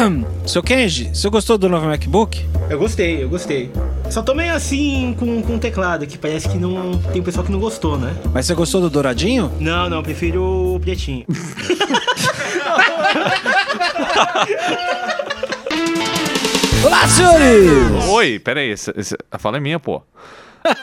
Seu Kenji, você gostou do novo MacBook? Eu gostei, eu gostei. Só tô meio assim com, com o teclado, que parece que não tem pessoal que não gostou, né? Mas você gostou do douradinho? Não, não, prefiro o pretinho. Olá, senhores! Oi, peraí, esse, esse, a fala é minha, pô.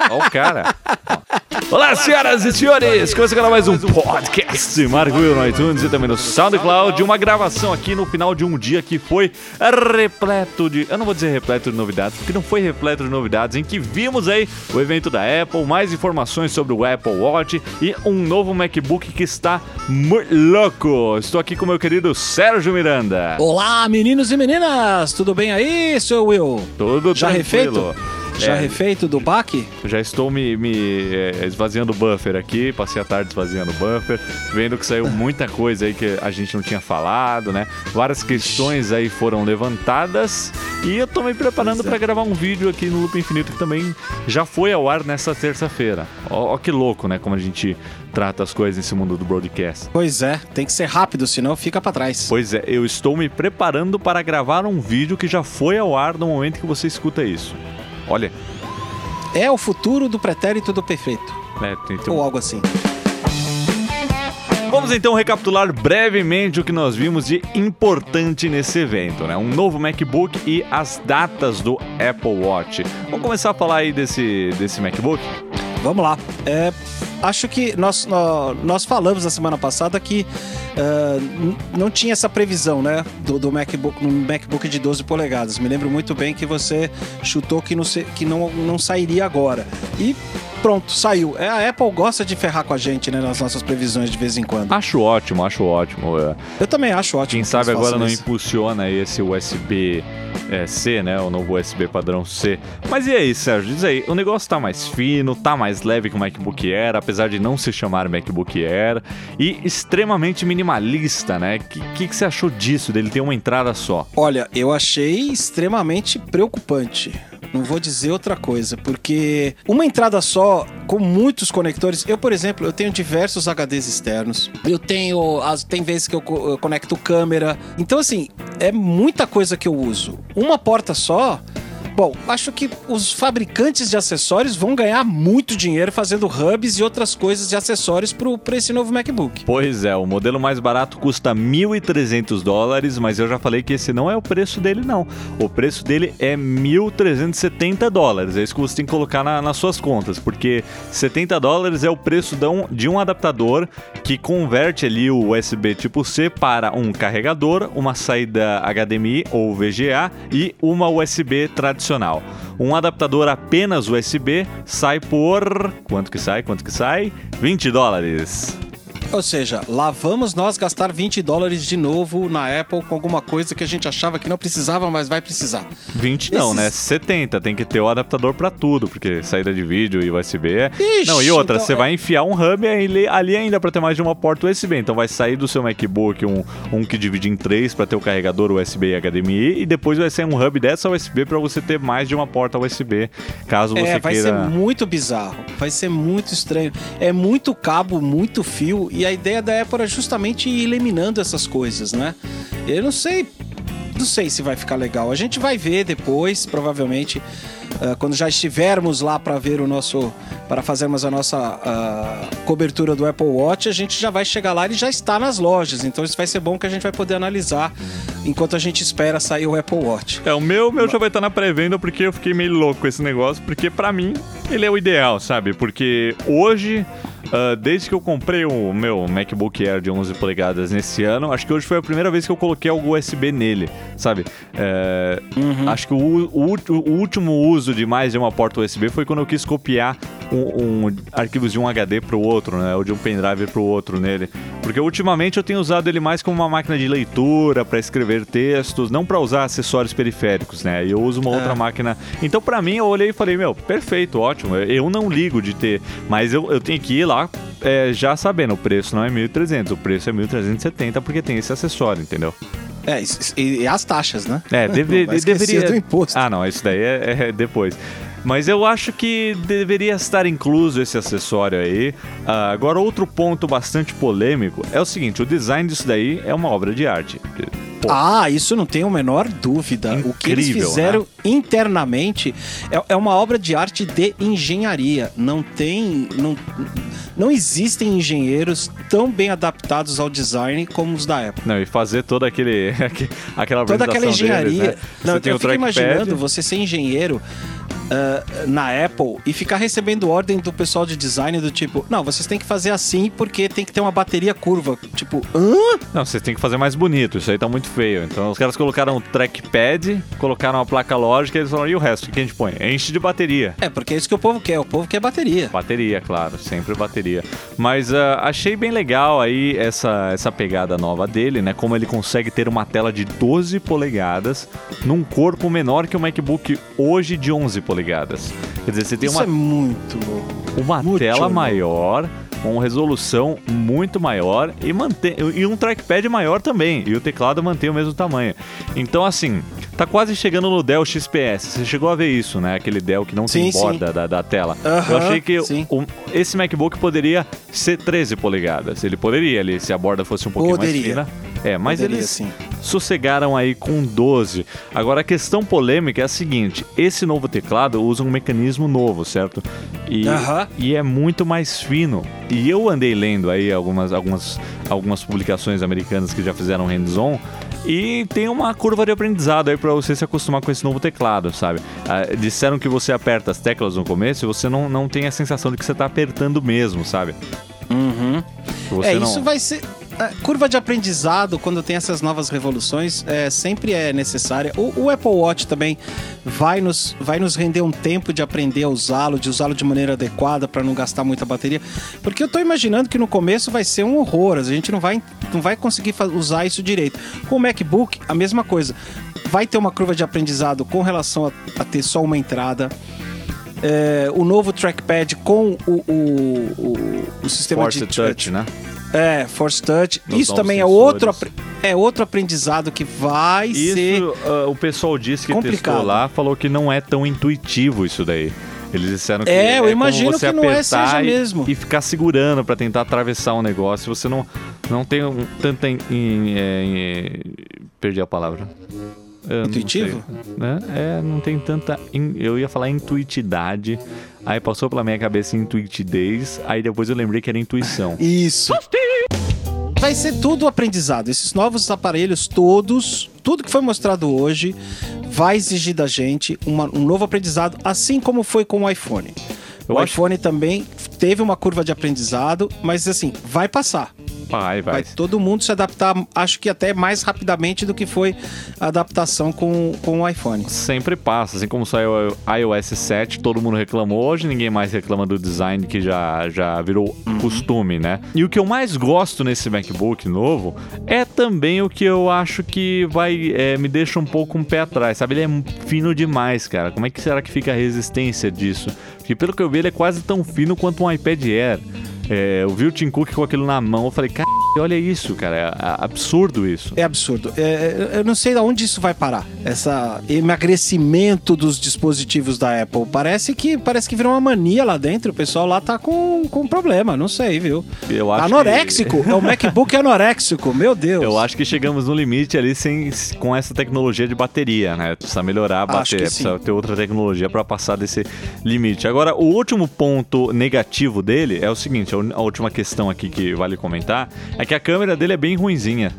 Olha o cara. Olá, senhoras e senhores! Começa agora mais um podcast Marco Will no iTunes e também no SoundCloud. Uma gravação aqui no final de um dia que foi repleto de. Eu não vou dizer repleto de novidades, porque não foi repleto de novidades, em que vimos aí o evento da Apple, mais informações sobre o Apple Watch e um novo MacBook que está muito louco. Estou aqui com o meu querido Sérgio Miranda. Olá, meninos e meninas! Tudo bem aí, seu Will? Tudo Já tranquilo. refeito? Já É. refeito do baque? Já estou me, me, é, esvaziando o buffer aqui, passei a tarde esvaziando o buffer, vendo que saiu muita coisa aí que a gente não tinha falado, né? Várias questões aí foram levantadas e eu tô me preparando Pois é. para gravar um vídeo aqui no Loop Infinito que também já foi ao ar nessa terça-feira. Ó, ó que louco, né? Como a gente trata as coisas nesse mundo do broadcast. Pois é, tem que ser rápido, senão fica pra trás. Pois é, eu estou me preparando para gravar um vídeo que já foi ao ar no momento que você escuta isso. Olha, É o futuro do pretérito do perfeito. tem um Ou algo assim. Vamos então recapitular brevemente o que nós vimos de importante nesse evento, né? Um novo MacBook e as datas do Apple Watch. Vamos começar a falar aí desse, desse MacBook? Vamos lá. É, acho que nós, nó- nós falamos na semana passada que n- não tinha essa previsão, né? Do, do MacBook, no MacBook de 12 polegadas. Me lembro muito bem que você chutou que não, que não, não sairia agora. E pronto, saiu. É, a Apple gosta de ferrar com a gente, né? Nas nossas previsões de vez em quando. Acho ótimo, acho ótimo. É, Eu também acho ótimo. Quem que sabe agora não isso. impulsiona esse USB é, C, né? O novo USB padrão C. Mas e aí, Sérgio? Diz aí, o negócio tá mais fino, tá mais leve que o MacBook Air, apesar de não se chamar MacBook Air, e extremamente minimalista, né? O que, que, que você achou disso, dele ter uma entrada só? Olha, eu achei extremamente preocupante. Não vou dizer outra coisa, porque uma entrada só, com muitos conectores. Eu, por exemplo, eu tenho diversos HDs externos. Eu tenho. As, tem vezes que eu, eu conecto câmera. Então, assim, é muita coisa que eu uso. Uma porta só. Bom, acho que os fabricantes de acessórios vão ganhar muito dinheiro fazendo hubs e outras coisas de acessórios para esse novo MacBook. Pois é, o modelo mais barato custa 1.300 dólares, mas eu já falei que esse não é o preço dele, não. O preço dele é 1.370 dólares. É isso que você tem que colocar na- nas suas contas, porque 70 dólares é o preço de um, de um adaptador que converte ali o USB tipo C para um carregador, uma saída HDMI ou VGA e uma USB tradicional. Um adaptador apenas USB sai por. Quanto que sai? Quanto que sai? 20 dólares. Ou seja, lá vamos nós gastar 20 dólares de novo na Apple com alguma coisa que a gente achava que não precisava, mas vai precisar. 20 não, Esses- né? 70. Tem que ter o adaptador pra tudo, porque saída de vídeo e USB é. Ixi, não, e outra, então você é- vai enfiar um hub ali, ali ainda pra ter mais de uma porta USB. Então vai sair do seu MacBook um, um que divide em três pra ter o carregador USB e HDMI, e depois vai sair um hub dessa USB pra você ter mais de uma porta USB, caso você É, vai queira. ser muito bizarro, vai ser muito estranho. É muito cabo, muito fio, e a ideia da Apple é justamente ir eliminando essas coisas, né? Eu não sei, não sei se vai ficar legal. A gente vai ver depois, provavelmente, ah, quando já estivermos lá para ver o nosso, para fazermos a nossa ah, cobertura do Apple Watch, a gente já vai chegar lá e já está nas lojas. Então isso vai ser bom que a gente vai poder analisar enquanto a gente espera sair o Apple Watch. É, o meu, meu já vai estar na pré-venda porque eu fiquei meio louco com esse negócio, porque pra mim ele é o ideal, sabe? Porque hoje, ah, desde que eu comprei o meu MacBook Air de 11 polegadas nesse ano, acho que hoje foi a primeira vez que eu coloquei algo USB nele, sabe? É, Acho que o, o o último uso de mais de uma porta USB foi quando eu quis copiar um, um- arquivos de um HD pro outro, né? Ou de um pendrive pro outro nele. Porque ultimamente eu tenho usado ele mais como uma máquina de leitura, para escrever textos, não para usar acessórios periféricos, né? Eu uso uma outra máquina. Então, para mim, eu olhei e falei, meu, perfeito, ótimo. Eu não ligo de ter, mas eu, eu tenho que ir lá é, já sabendo, o preço não é 1.300, o preço é 1.370 porque tem esse acessório, entendeu? É, e, as taxas, né? É, deve, Não deveria. do imposto. Ah, não, isso daí é, é depois. Mas eu acho que deveria estar incluso esse acessório aí. Ah, agora, outro ponto bastante polêmico é o seguinte: o design disso daí é uma obra de arte. Pô, Ah, isso não tem a menor dúvida. o que eles Incrível, fizeram né? internamente é, é uma obra de arte de engenharia. Não tem. Não, não existem engenheiros tão bem adaptados ao design como os da Apple. Não, e fazer todo aquele, aquela Toda aquela engenharia. deles, né? Não, Você eu o fico imaginando você ser engenheiro. Ah, na Apple e ficar recebendo ordem do pessoal de design do tipo, não, vocês têm que fazer assim porque tem que ter uma bateria curva. Tipo, hã? Não, vocês têm que fazer mais bonito, isso aí tá muito feio. Então os caras colocaram um trackpad, colocaram uma placa lógica e eles falaram, e o resto, o que a gente põe? Enche de bateria. É, porque é isso que o povo quer. O povo quer bateria. Bateria, claro, sempre bateria. Mas ah, achei bem legal aí essa, essa pegada nova dele, né? Como ele consegue ter uma tela de 12 polegadas num corpo menor que o MacBook hoje de 11 polegadas. Quer dizer, você tem Isso uma é muito uma Muito tela maior, com resolução muito maior e, mantém, e um trackpad maior também. E o teclado mantém o mesmo tamanho. Então, assim, tá quase chegando no Dell XPS. Você chegou a ver isso, né? Aquele Dell que não tem Sim, borda da, da tela. Eu Aham, achei que o- esse MacBook poderia ser 13 polegadas. Ele poderia ali, se a borda fosse um pouquinho Poderia. mais fina. É, mas Poderia, eles sim. Sossegaram aí com 12. Agora a questão polêmica é a seguinte: esse novo teclado usa um mecanismo novo, certo? E, e é muito mais fino. E eu andei lendo aí algumas, algumas, algumas publicações americanas que já fizeram hands-on. E tem uma curva de aprendizado aí pra você se acostumar com esse novo teclado, sabe? Ah, disseram que você aperta as teclas no começo e você não, não tem a sensação de que você tá apertando mesmo, sabe? Uhum. Você É, não... isso vai ser. A curva de aprendizado, quando tem essas novas revoluções, é, sempre é necessária. O, o Apple Watch também vai nos, vai nos render um tempo de aprender a usá-lo, de usá-lo de maneira adequada para não gastar muita bateria. Porque eu tô imaginando que no começo vai ser um horror, a gente não vai, não vai conseguir usar isso direito. Com o MacBook, a mesma coisa. Vai ter uma curva de aprendizado com relação a, a ter só uma entrada. É, o novo trackpad com o, o, o, o sistema Force de Touch, né? É, Force Touch. Nos Isso também é sensores. outro, apre- é outro aprendizado que vai ser. Isso, ah, o pessoal disse que complicado. testou lá, falou que não é tão intuitivo isso daí. Eles disseram que É, eu como imagino você que não é, apertar seja e, mesmo. e ficar segurando pra tentar atravessar um negócio. Você não, não tem um, tanta. in- in- é, in- perdi a palavra. Eu não Intuitivo? sei, né? É, não tem tanta. in- eu ia falar intuitidade. Aí passou pela minha cabeça intuitidez. Aí depois eu lembrei que era intuição. Isso. Vai ser tudo aprendizado. Esses novos aparelhos todos, tudo que foi mostrado hoje, vai exigir da gente uma- um novo aprendizado, assim como foi com o iPhone. Eu o acho- iPhone também teve uma curva de aprendizado, mas assim, vai passar. Vai, vai. Vai todo mundo se adaptar, acho que até mais rapidamente do que foi a adaptação com, com o iPhone. sempre passa. Assim como saiu o iOS 7, todo mundo reclamou. Hoje ninguém mais reclama do design que já, já virou costume, né? E o que eu mais gosto nesse MacBook novo é também o que eu acho que vai é, me deixa um pouco um pé atrás, sabe? Ele é fino demais, cara. Como é que será que fica a resistência disso? Porque pelo que eu vi, ele é quase tão fino quanto um iPad Air. É, eu vi o Tim Cook com aquilo na mão, eu falei, cara, olha isso, cara, é a- absurdo isso. É absurdo. É, eu não sei de onde isso vai parar. Essa emagrecimento dos dispositivos da Apple. Parece que parece que virou uma mania lá dentro. O pessoal lá tá com, com problema. Não sei, viu? Eu acho Anoréxico. que- É o MacBook anoréxico. Meu Deus. Eu acho que chegamos no limite ali sem, com essa tecnologia de bateria, né? Precisa melhorar a bateria, precisa ter outra tecnologia para passar desse limite. Agora, o último ponto negativo dele é o seguinte: a un- a última questão aqui que vale comentar é que a câmera dele é bem ruinzinha.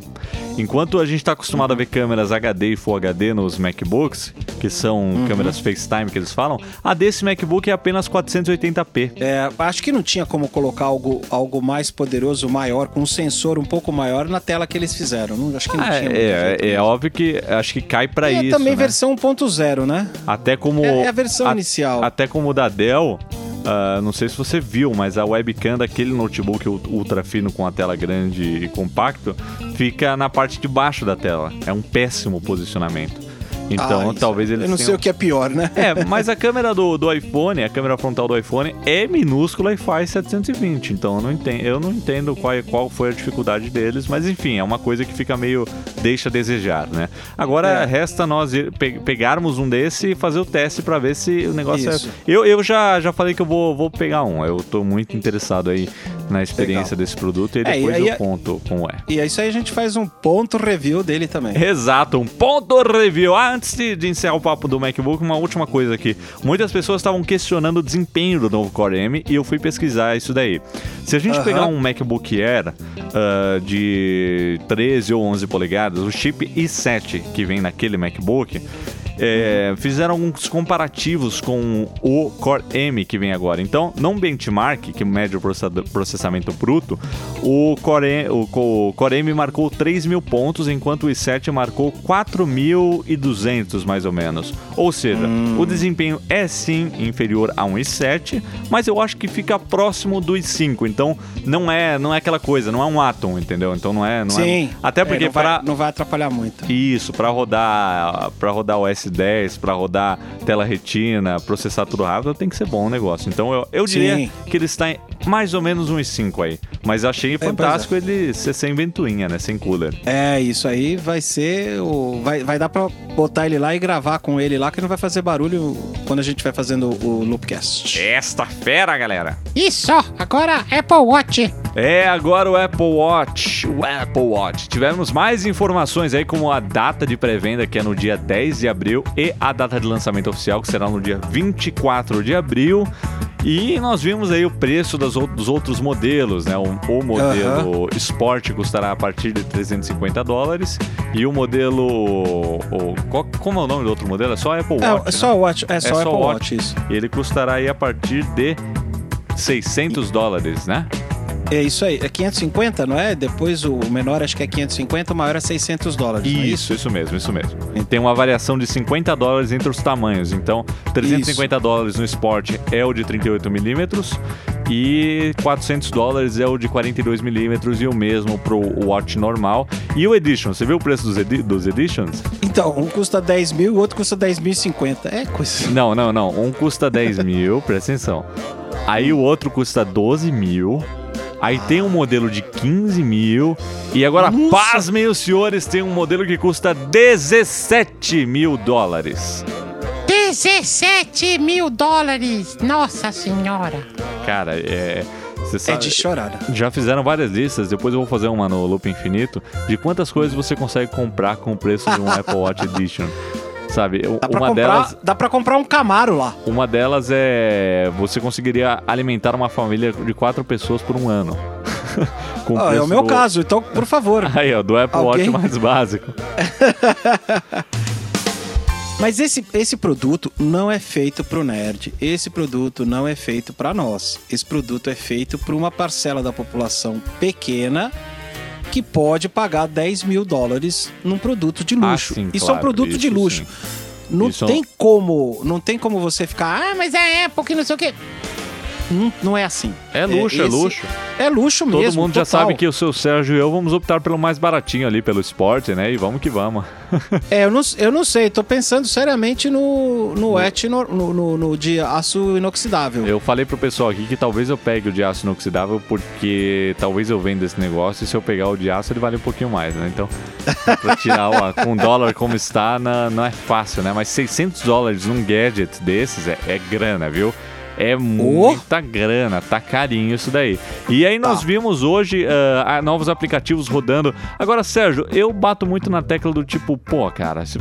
Enquanto a gente está acostumado a ver câmeras HD e Full HD nos MacBooks, que são Uhum. câmeras FaceTime que eles falam, a desse MacBook é apenas 480p. É, acho que não tinha como colocar algo, algo mais poderoso, maior, com um sensor um pouco maior na tela que eles fizeram. Não, acho que não Ah, tinha. muito é, é, mesmo. óbvio que acho que cai para É isso. também né? versão 1.0, né? Até como. É- é a versão a- inicial. Até como o da Dell. Ah, não sei se você viu, mas a webcam daquele notebook ul- ultra fino com a tela grande e compacto fica na parte de baixo da tela. É um péssimo posicionamento. Então, Ah, talvez eles Eu não tenham- sei o que é pior, né? É, mas a câmera do, do iPhone, a câmera frontal do iPhone é minúscula e faz 720. Então eu não entendo, eu não entendo qual, qual foi a dificuldade deles, mas enfim, é uma coisa que fica meio deixa a desejar, né? Agora É. resta nós ir- pe- pegarmos um desse e fazer o teste pra ver se o negócio Isso. é. Eu, eu já, já falei que eu vou, vou pegar um. Eu tô muito interessado aí na experiência Legal. desse produto e É, e depois aí eu é- conto como é. E é isso aí, a gente faz um ponto review dele também. Exato, um ponto review. Ah, antes de, de encerrar o papo do MacBook, uma última coisa aqui. Muitas pessoas estavam questionando o desempenho do novo Core M e eu fui pesquisar isso daí. Se a gente Aham. pegar um MacBook Air ah, de 13 ou 11 polegadas, o chip i7 que vem naquele MacBook, é, fizeram alguns comparativos com o Core M que vem agora. Então, não benchmark, que mede o processa- processamento bruto, o Core, o, Co- o Core M marcou 3 mil pontos, enquanto o i7 marcou 4.200 mais ou menos. Ou seja, o desempenho é sim inferior a um i7, mas eu acho que fica próximo do i5. Então, não é, não é aquela coisa, não é um Atom, entendeu? Então não é, não é- Sim. Até É, porque não, vai, para não vai atrapalhar muito. isso, para rodar, para rodar o S10, para rodar tela retina, processar tudo rápido, tem que ser bom o negócio. Então eu, eu diria Sim. que ele está em mais ou menos uns 5 aí. Mas eu achei pois fantástico ele ser sem ventoinha, né? Sem cooler. É, isso aí vai ser o. Vai, vai dar pra botar ele lá e gravar com ele lá, que não vai fazer barulho quando a gente vai fazendo o Loopcast. Esta fera, galera! Isso, agora Apple Watch. É agora o Apple Watch. O Apple Watch. Tivemos mais informações aí, como a data de pré-venda, que é no dia 10 de abril, e a data de lançamento oficial, que será no dia 24 de abril. E nós vimos aí o preço das dos outros modelos, né? O, o modelo Sport custará a partir de 350 dólares. E o modelo. O, qual- como é o nome do outro modelo? É só Apple Watch. É, né? é só o Watch, é só É só Apple Watch, Watch. isso. E ele custará aí a partir de 600 dólares, né? É isso aí, é 550, não é? Depois o menor acho que é 550, o maior é 600 dólares. não é Isso, isso mesmo, isso mesmo. Tem uma variação de 50 dólares entre os tamanhos. Então, 350 dólares no Sport é o de 38mm e 400 dólares é o de 42mm e o mesmo pro Watch normal. E o Edition, você viu o preço dos, edi dos Editions? Então, um custa 10 mil, o outro custa 10.050. É coisa. Não, não, não. Um custa 10 mil, presta atenção. Aí o outro custa 12 mil. Aí tem um modelo de 15 mil. E agora, Nossa. pasmem os senhores, tem um modelo que custa 17 mil dólares. 17 mil dólares. Nossa senhora. Cara, é. Você É sabe, de chorar. já fizeram várias listas, depois eu vou fazer uma no Loop Infinito, de quantas coisas você consegue comprar com o preço de um Apple Watch Edition. Sabe, Dá pra, uma comprar, delas dá pra comprar um Camaro lá. Uma delas é você conseguiria alimentar uma família de quatro pessoas por um ano. Ah, é o meu do- caso, então, por favor. Aí, ó, do Apple Alguém? Watch mais básico. Mas esse, esse produto não é feito pro nerd. Esse produto não é feito pra nós. Esse produto é feito para uma parcela da população pequena que pode pagar 10 mil dólares num produto de luxo. Ah, sim, isso é um claro, produto de isso luxo. sim. Não Isso é tem como, não tem como você ficar, ah, Mas é Apple que não sei o quê. Não, não é assim. É luxo, é, esse- luxo. É luxo Todo mesmo. mundo já total. sabe que o seu Sérgio e eu vamos optar pelo mais baratinho ali, pelo esporte, né? E vamos que vamos. É, eu não, eu não sei, tô pensando seriamente no, no etch no, no, no- de aço inoxidável. Eu falei pro pessoal aqui que talvez eu pegue o de aço inoxidável porque talvez eu venda esse negócio e se eu pegar o de aço ele vale um pouquinho mais, né? Então, pra tirar com o dólar como está, não, não é fácil, né? Mas 600 dólares num gadget desses é, é grana, viu? É muita grana, tá carinho isso daí. E aí nós Tá. vimos hoje ah, novos aplicativos rodando. Agora, Sérgio, eu bato muito na tecla do tipo, pô, cara, você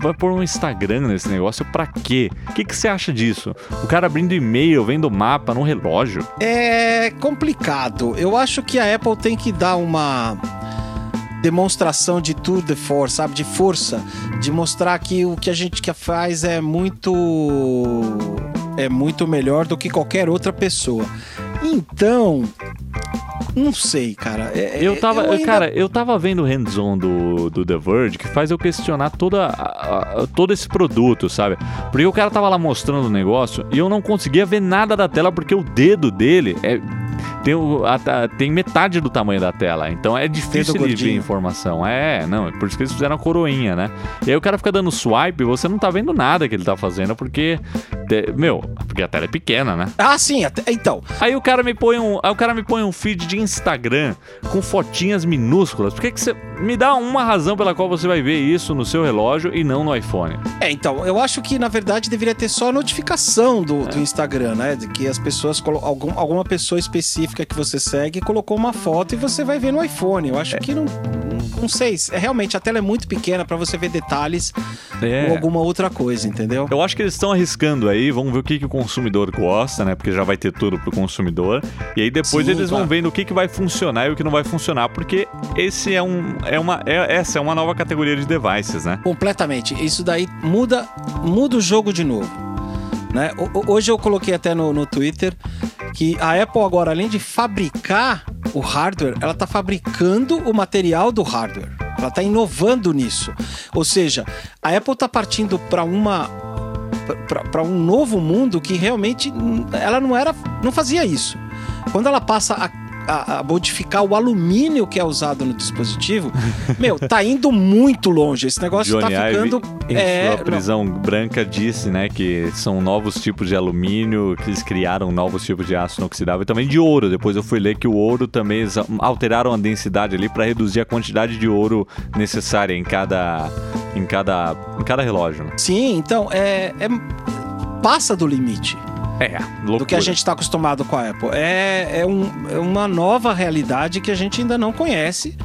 vai pôr um Instagram nesse negócio pra quê? O que, que você acha disso? O cara abrindo e-mail, vendo mapa no relógio. É complicado. Eu acho que a Apple tem que dar uma demonstração de tour de force, sabe? De força. De mostrar que o que a gente faz é muito. É muito melhor do que qualquer outra pessoa. Então. Não sei, cara. É- Eu tava, ainda- cara, eu tava vendo o hands-on do, do The Verge que faz eu questionar toda, a- a- todo esse produto, sabe? Porque o cara tava lá mostrando o negócio e eu não conseguia ver nada da tela porque o dedo dele é tem, o- a- tem metade do tamanho da tela, então é difícil de ver informação. É, não, é por isso que eles fizeram a coroinha, né? E aí o cara fica dando swipe e você não tá vendo nada que ele tá fazendo porque, de- meu, porque a tela é pequena, né? Ah, sim. até- Então. Aí o cara me põe um, aí o cara me põe um feed de Instagram com fotinhas minúsculas. Por que, que você me dá uma razão pela qual você vai ver isso no seu relógio e não no iPhone? É, então, eu acho que na verdade deveria ter só a notificação do, É. do Instagram, né? De que as pessoas, algum, alguma pessoa específica que você segue, colocou uma foto e você vai ver no iPhone. Eu acho É. que não. Não sei. É, realmente, a tela é muito pequena pra você ver detalhes É. ou alguma outra coisa, entendeu? Eu acho que eles estão arriscando aí, vamos ver o que, que o consumidor gosta, né? Porque já vai ter tudo pro consumidor. E aí depois Sim, eles vão vendo o que, que vai funcionar e o que não vai funcionar, porque esse é um. É uma, é- essa é uma nova categoria de devices, né? Completamente. Isso daí muda, muda o jogo de novo. Né? Hoje eu coloquei até no, no Twitter que a Apple agora, além de fabricar o hardware, ela está fabricando o material do hardware. Ela está inovando nisso. Ou seja, a Apple está partindo para uma para um novo mundo que realmente ela não era não fazia isso. Quando ela passa a, a- a modificar o alumínio que é usado no dispositivo, meu, tá indo muito longe. Esse negócio Johnny tá ficando Ive, em é, não. prisão branca, disse, né, que são novos tipos de alumínio, que eles criaram novos tipos de aço inoxidável e também de ouro. Depois eu fui ler que o ouro também alteraram a densidade ali para reduzir a quantidade de ouro necessária em cada em cada em cada relógio. né? Sim, então é, é- passa do limite É, loucura. do que a gente está acostumado com a Apple. É, é, um- é uma nova realidade que a gente ainda não conhece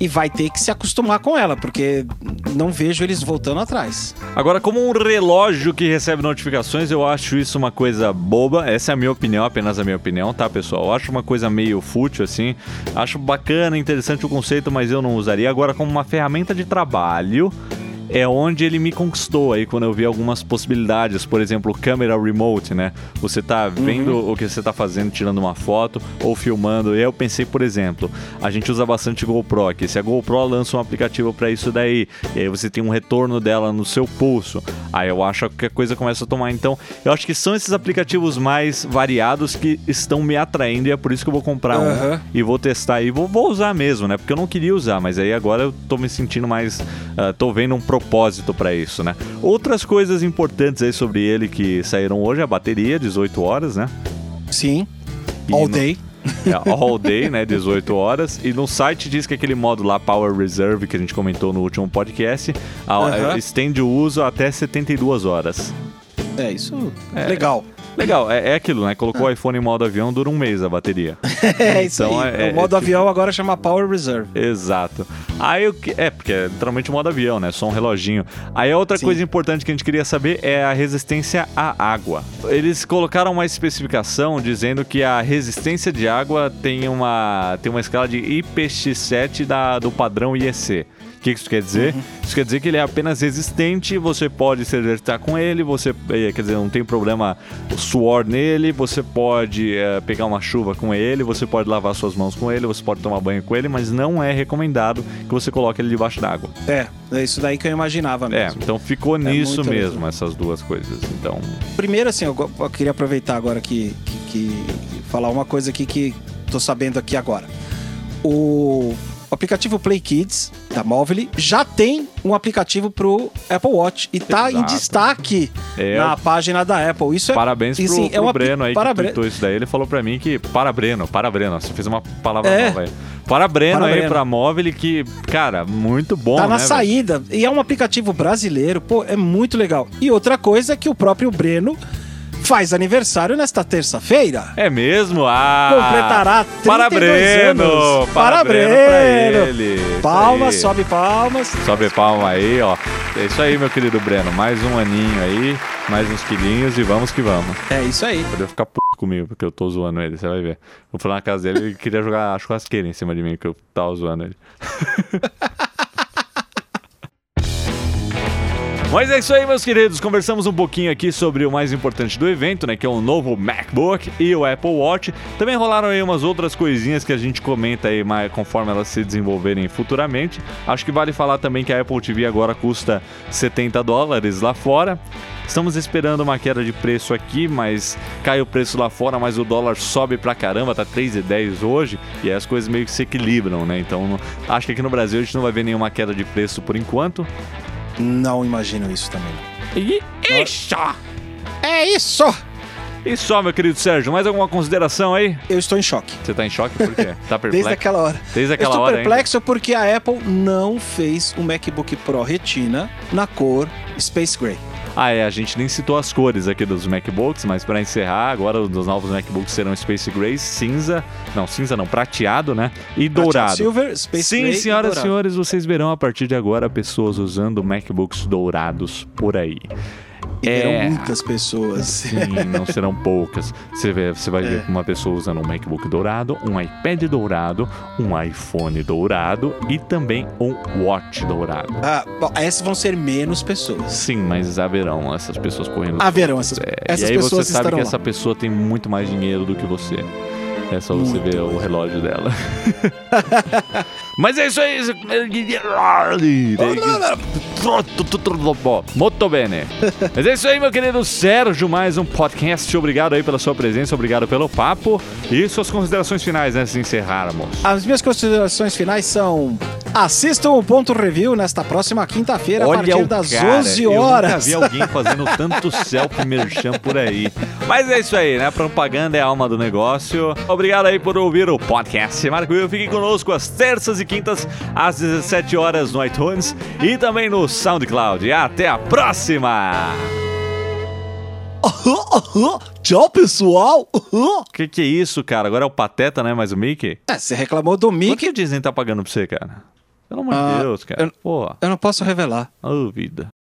e vai ter que se acostumar com ela, porque não vejo eles voltando atrás. Agora, como um relógio que recebe notificações, eu acho isso uma coisa boba. Essa é a minha opinião, apenas a minha opinião, tá, pessoal? Eu acho uma coisa meio fútil, assim. Acho bacana, interessante o conceito, mas eu não usaria. Agora, como uma ferramenta de trabalho. É onde ele me conquistou aí quando eu vi algumas possibilidades, por exemplo, câmera remote, né? Você tá vendo o que você tá fazendo, tirando uma foto ou filmando. E aí eu pensei, por exemplo, a gente usa bastante GoPro aqui. Se a GoPro lança um aplicativo para isso daí, e aí você tem um retorno dela no seu pulso, aí eu acho que a coisa começa a tomar. Então, eu acho que são esses aplicativos mais variados que estão me atraindo e é por isso que eu vou comprar um Aham. e vou testar e vou, vou usar mesmo, né? Porque eu não queria usar, mas aí agora eu tô me sentindo mais. ah, tô vendo um propósito para isso, né? Outras coisas importantes aí sobre ele que saíram hoje: a bateria, 18 horas, né? Sim, E all no- day. É, all day, né? 18 horas. E no site diz que aquele modo lá, Power Reserve, que a gente comentou no último podcast, a- Aham. estende o uso até 72 horas. É, isso legal. Legal, é, é aquilo, né? Colocou o iPhone em modo avião, dura um mês a bateria. É isso Então, aí. é- o modo é- avião agora chama Power Reserve. Exato. Aí o que. É, porque é literalmente modo avião, né? Só um reloginho. Aí a outra Sim. coisa importante que a gente queria saber é a resistência à água. Eles colocaram uma especificação dizendo que a resistência de água tem uma, tem uma escala de IPX7 da, do padrão IEC. O que isso quer dizer? Uhum. Isso quer dizer que ele é apenas resistente, você pode se exercitar com ele, você, eh, quer dizer, não tem problema suor nele, você pode eh, pegar uma chuva com ele, você pode lavar suas mãos com ele, você pode tomar banho com ele, mas não é recomendado que você coloque ele debaixo d'água. É, é isso daí que eu imaginava É, mesmo. então ficou nisso muito mesmo, legal. essas duas coisas. Então, Primeiro, assim, eu, eu queria aproveitar agora que, que, que- falar uma coisa aqui que tô sabendo aqui agora. O aplicativo Play Kids da Móvel já tem um aplicativo pro Apple Watch e tá em Exato. destaque É, na página da Apple. Isso é parabéns pro, sim, pro é uma- Breno aí parabre- que tweetou isso daí. Ele falou pra mim que. Para Breno, para Breno. Você fez uma palavra É. nova aí. Para Breno Para aí Breno. pra móvel que, cara, muito bom. Tá na né, saída. E é um aplicativo brasileiro, pô, é muito legal. E outra coisa é que o próprio Breno faz aniversário nesta terça-feira. É mesmo? Ah! Completará 32 Para Breno! anos. Para Para Breno ele! Palmas, sobe palmas. Sobe palma aí, ó. É isso aí, meu querido Breno. Mais um aninho aí, mais uns quilinhos e vamos que vamos. É isso aí. Vai ficar puto comigo porque eu tô zoando ele, você vai ver. Vou falar na casa dele, ele queria jogar churrasqueira em cima de mim, que eu tava zoando ele. Mas é isso aí, meus queridos. Conversamos um pouquinho aqui sobre o mais importante do evento, né? Que é o novo MacBook e o Apple Watch. Também rolaram aí umas outras coisinhas que a gente comenta aí mais conforme elas se desenvolverem futuramente. Acho que vale falar também que a Apple TV agora custa 70 dólares lá fora. Estamos esperando uma queda de preço aqui, mas cai o preço lá fora, mas o dólar sobe pra caramba, tá 3,10 hoje, e aí as coisas meio que se equilibram, né? Então, acho que aqui no Brasil a gente não vai ver nenhuma queda de preço por enquanto. Não imagino isso também. E isso! É isso! E só, meu querido Sérgio, mais alguma consideração aí? Eu estou em choque. Você tá em choque por quê? Tá perplexo? Desde aquela hora. Desde Eu aquela estou hora ainda. perplexo porque a Apple não fez o MacBook Pro Retina na cor Space Gray. Ah, é, a gente nem citou as cores aqui dos MacBooks, mas para encerrar, agora os novos MacBooks serão Space Gray, cinza, não, cinza não, prateado, né? E dourado. Silver, Space Sim, Gray senhoras e senhores, vocês verão a partir de agora pessoas usando MacBooks dourados por aí. E É. muitas pessoas. Sim, não serão poucas. Você, vê, você vai ver uma pessoa usando um MacBook dourado, um iPad dourado, um iPhone dourado e também um Watch dourado. Ah, bom, essas vão ser menos pessoas. Sim, mas haverão essas pessoas correndo. Haverão essas, É, essas e aí pessoas você sabe que lá. essa pessoa tem muito mais dinheiro do que você. É só você Muito ver o relógio dela. Mas é isso aí. Muito bene. Mas é isso aí, meu querido Sérgio. Mais um podcast. Obrigado aí pela sua presença, obrigado pelo papo. E suas considerações finais antes de encerrarmos. As minhas considerações finais são: assistam o ponto review nesta próxima quinta-feira a partir o das cara, 11 Eu nunca horas. vi alguém fazendo tanto selfie merchan por aí. Mas é isso aí, né? Propaganda é a alma do negócio. Obrigado aí por ouvir o podcast. Marco Will, fique conosco às terças e quintas, às 17 horas no iTunes e também no SoundCloud. Até a próxima! Tchau, pessoal. Que que é isso, cara? Agora é o Pateta, né? Mais o Mickey? É, você reclamou do Por Mickey. que o Disney tá pagando pra você, cara? Pelo amor Ah, de Deus, cara. eu- Pô, Eu não posso revelar. ô vida.